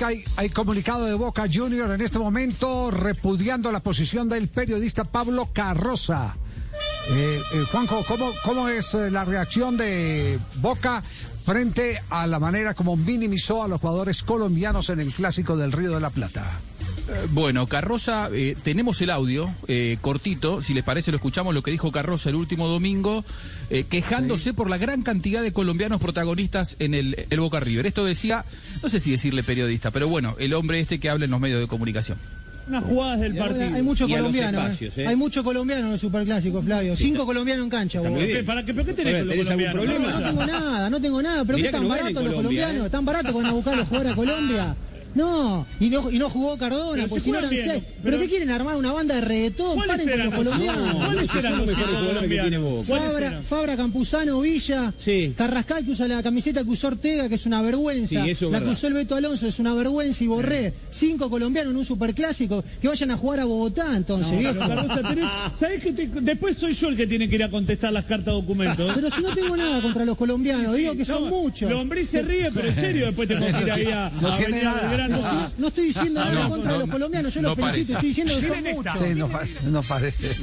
Hay, comunicado de Boca Junior en este momento repudiando la posición del periodista Pablo Carroza. Eh, eh, Juanjo, ¿cómo, ¿cómo es eh, la reacción de Boca frente a la manera como minimizó a los jugadores colombianos en el clásico del Río de la Plata? Bueno, Carroza, eh, tenemos el audio eh, cortito, si les parece lo escuchamos lo que dijo Carroza el último domingo, eh, quejándose por la gran cantidad de colombianos protagonistas en el, el Boca River. Esto decía, no sé si decirle periodista, pero bueno, el hombre este que habla en los medios de comunicación. Unas jugadas del partido. Hay mucho Y a los colombiano, espacios, eh. ¿eh? hay mucho colombiano en el superclásico, Flavio. Cinco colombianos en cancha. ¿Para qué, ¿Pero qué tenés con los ¿tenés algún colombianos? problema? No tengo nada, no tengo nada. Pero Mirá qué tan baratos los Colombia, colombianos, tan baratos van a buscar los jugadores a Colombia. No, y no, y no jugó Cardona, Pero porque si no eran seis. pero- ¿Pero qué quieren armar una banda de reggaetón? ¿Cuáles Paren con eran los los- colombianos. no, ¿Cuáles eran los mejores jugadores que tiene? Boca. ¿Cuáles Fabra, Campuzano, Villa, Sí. Carrascal que usa la camiseta que usó Ortega, que es una vergüenza. Sí, eso es la que usó el Beto Alonso es una vergüenza y Borré. Cinco colombianos en un superclásico. Que vayan a jugar a Bogotá entonces, No, viejo. tenés- ¿sabés que te- después soy yo el que tiene que ir a contestar las cartas documentos? Pero si no tengo nada contra los colombianos, digo que son muchos. Lombriz se ríe, pero en serio después te ir ahí a, No a nada. Belgrano. No, No estoy diciendo nada No, en contra no, de los colombianos, yo no los felicito, estoy diciendo que son muchos. Sí, no, pa- no parece.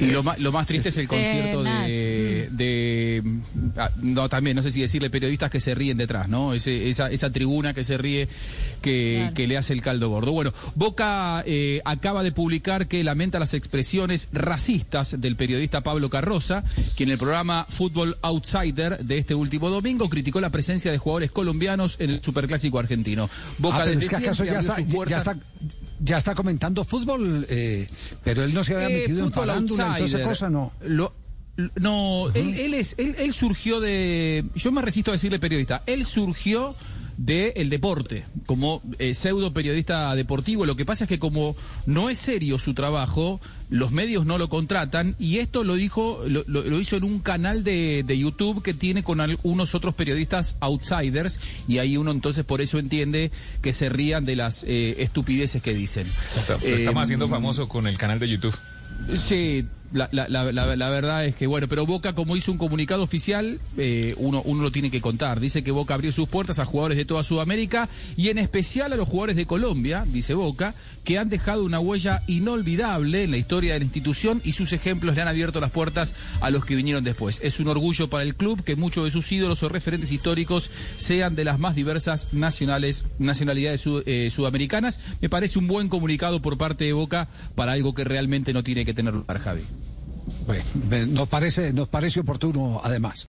Y lo más, lo más triste es el concierto de, de- ah, no también no sé si decirle periodistas que se ríen detrás, ¿no? Ese, esa, esa tribuna que se ríe que, que le hace el caldo gordo. Bueno, Boca eh, acaba de publicar que lamenta las expresiones racistas del periodista Pablo Carroza, quien en el programa Fútbol Outsider de este último domingo criticó la presencia de jugadores colombianos en el superclásico argentino. Boca Ah, pero desde es que acaso siempre ya está, ya, está, ya está comentando fútbol, eh, pero él no se había Eh, metido en fútbol farándula y toda esa cosa, no. Lo- no, él, él es, él, él surgió de. Yo me resisto a decirle periodista. Él surgió de el deporte, como eh, pseudo periodista deportivo. Lo que pasa es que como no es serio su trabajo, los medios no lo contratan y esto lo dijo, lo, lo- lo hizo en un canal de, de YouTube que tiene con algunos otros periodistas outsiders y ahí uno entonces por eso entiende que se rían de las eh, estupideces que dicen. Está- Lo estamos Eh, haciendo famoso con el canal de YouTube. Sí, la, la, la, verdad es que, bueno, pero Boca, como hizo un comunicado oficial, eh, uno, uno lo tiene que contar. Dice que Boca abrió sus puertas a jugadores de toda Sudamérica y en especial a los jugadores de Colombia, dice Boca, que han dejado una huella inolvidable en la historia de la institución y sus ejemplos le han abierto las puertas a los que vinieron después. Es un orgullo para el club que muchos de sus ídolos o referentes históricos sean de las más diversas nacionales, nacionalidades eh, sudamericanas. Me parece un buen comunicado por parte de Boca para algo que realmente no tiene que tener lugar, Javi. Bueno, nos parece, nos parece oportuno además.